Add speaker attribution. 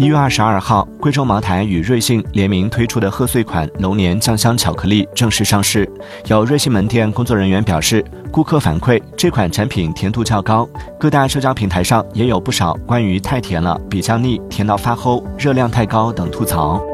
Speaker 1: 一月二十二号贵州茅台与瑞幸联名推出的贺岁款龙年酱香巧克力正式上市。有瑞幸门店工作人员表示顾客反馈这款产品甜度较高各大社交平台上也有不少关于太甜了比较腻甜到发齁热量太高等吐槽。